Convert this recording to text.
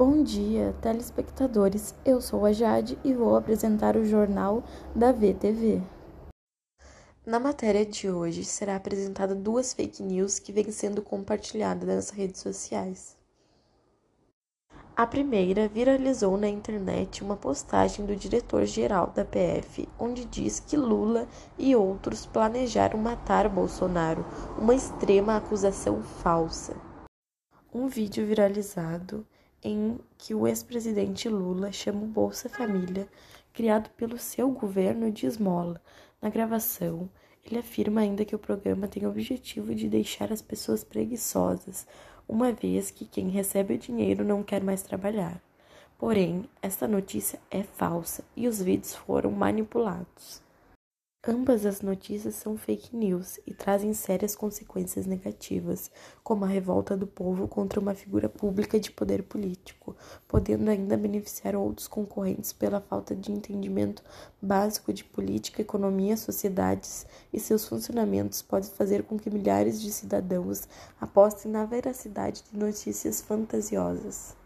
Bom dia, telespectadores. Eu sou a Jade e vou apresentar o jornal da VTV. Na matéria de hoje será apresentada duas fake news que vêm sendo compartilhadas nas redes sociais. A primeira viralizou na internet uma postagem do diretor-geral da PF, onde diz que Lula e outros planejaram matar Bolsonaro, uma extrema acusação falsa. Um vídeo viralizado em que o ex-presidente Lula chama o Bolsa Família, criado pelo seu governo, de esmola. Na gravação, ele afirma ainda que o programa tem o objetivo de deixar as pessoas preguiçosas, uma vez que quem recebe o dinheiro não quer mais trabalhar. Porém, esta notícia é falsa e os vídeos foram manipulados. Ambas as notícias são fake news e trazem sérias consequências negativas, como a revolta do povo contra uma figura pública de poder político, podendo ainda beneficiar outros concorrentes pela falta de entendimento básico de política, economia, sociedades e seus funcionamentos, pode fazer com que milhares de cidadãos apostem na veracidade de notícias fantasiosas.